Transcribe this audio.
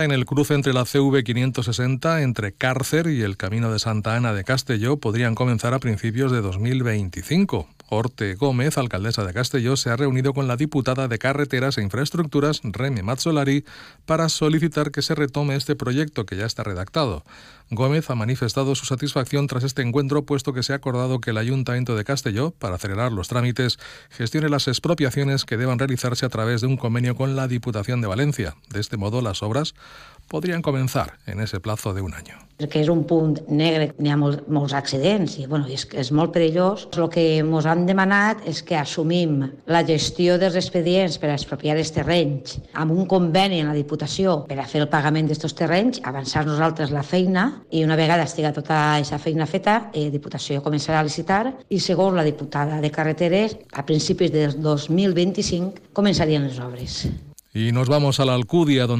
En el cruce entre la CV 560, entre Cárcer y el Camino de Santa Ana de Castelló, podrían comenzar a principios de 2025. Orte Gómez, alcaldesa de Castelló, se ha reunido con la diputada de Carreteras e Infraestructuras, Remy Mazzolari, para solicitar que se retome este proyecto que ya está redactado. Gómez ha manifestado su satisfacción tras este encuentro, puesto que se ha acordado que el Ayuntamiento de Castelló, para acelerar los trámites, gestione las expropiaciones que deban realizarse a través de un convenio con la Diputación de Valencia. De este modo, las obras podrien començar en ese plazo d'un any. Que és un punt negre, n'hi ha molts, molts accidents i bueno, és, és molt perillós. El que ens han demanat és que assumim la gestió dels expedients per expropiar els terrenys amb un conveni en la Diputació per a fer el pagament d'aquests terrenys, avançar nosaltres la feina i una vegada estiga tota aquesta feina feta, eh, Diputació començarà a licitar i segons la diputada de Carreteres, a principis del 2025 començarien les obres. Y nos vamos a la Alcudia, donde